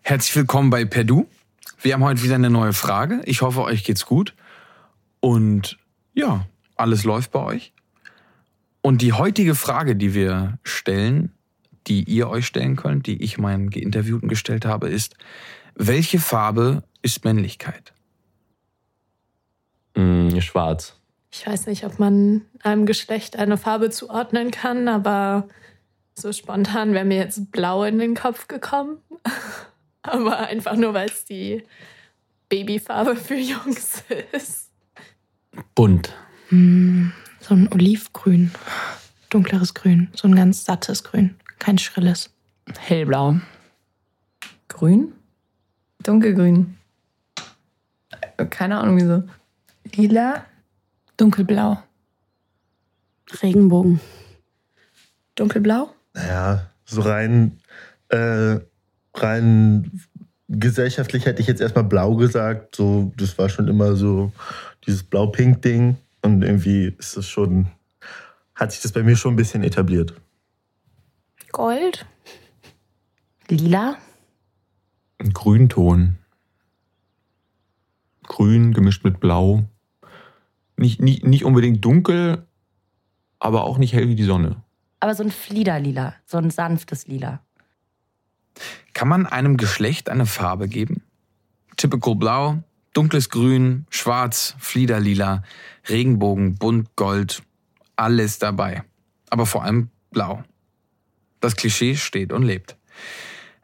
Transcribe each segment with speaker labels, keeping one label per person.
Speaker 1: Herzlich willkommen bei Perdu. Wir haben heute wieder eine neue Frage. Ich hoffe, euch geht's gut. Und ja, alles läuft bei euch. Und die heutige Frage, die wir stellen, die ihr euch stellen könnt, die ich meinen Geinterviewten gestellt habe, ist, welche Farbe ist Männlichkeit?
Speaker 2: Mm, schwarz.
Speaker 3: Ich weiß nicht, ob man einem Geschlecht eine Farbe zuordnen kann, aber so spontan wäre mir jetzt blau in den Kopf gekommen. aber einfach nur, weil es die Babyfarbe für Jungs ist.
Speaker 2: Bunt.
Speaker 4: Mm, so ein Olivgrün. Dunkleres Grün. So ein ganz sattes Grün. Kein schrilles.
Speaker 5: Hellblau. Grün? Dunkelgrün. Keine Ahnung wieso.
Speaker 4: Lila. Dunkelblau.
Speaker 3: Regenbogen.
Speaker 5: Dunkelblau?
Speaker 6: Naja, so rein, äh, rein gesellschaftlich hätte ich jetzt erstmal blau gesagt. So, das war schon immer so dieses Blau-Pink-Ding. Und irgendwie ist es schon, hat sich das bei mir schon ein bisschen etabliert.
Speaker 3: Gold.
Speaker 4: Lila.
Speaker 2: Ein Grünton. Grün gemischt mit Blau. Nicht, nicht, nicht unbedingt dunkel, aber auch nicht hell wie die Sonne.
Speaker 7: Aber so ein Fliederlila, so ein sanftes Lila.
Speaker 1: Kann man einem Geschlecht eine Farbe geben? Typical Blau, dunkles Grün, Schwarz, Fliederlila, Regenbogen, Bunt, Gold, alles dabei. Aber vor allem Blau. Das Klischee steht und lebt.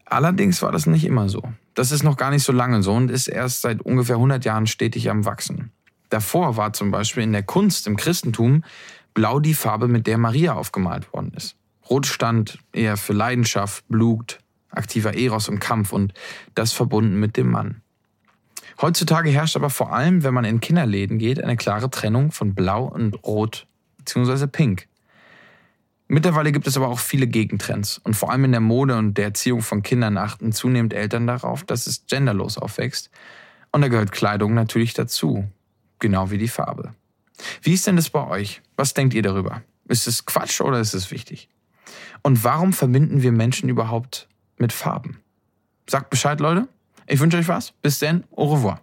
Speaker 1: Allerdings war das nicht immer so. Das ist noch gar nicht so lange so und ist erst seit ungefähr 100 Jahren stetig am Wachsen. Davor war zum Beispiel in der Kunst im Christentum Blau die Farbe, mit der Maria aufgemalt worden ist. Rot stand eher für Leidenschaft, Blut, aktiver Eros im Kampf und das verbunden mit dem Mann. Heutzutage herrscht aber vor allem, wenn man in Kinderläden geht, eine klare Trennung von Blau und Rot bzw. Pink. Mittlerweile gibt es aber auch viele Gegentrends und vor allem in der Mode und der Erziehung von Kindern achten zunehmend Eltern darauf, dass es genderlos aufwächst. Und da gehört Kleidung natürlich dazu, genau wie die Farbe. Wie ist denn das bei euch? Was denkt ihr darüber? Ist es Quatsch oder ist es wichtig? Und warum verbinden wir Menschen überhaupt mit Farben? Sagt Bescheid, Leute. Ich wünsche euch was. Bis dann. Au revoir.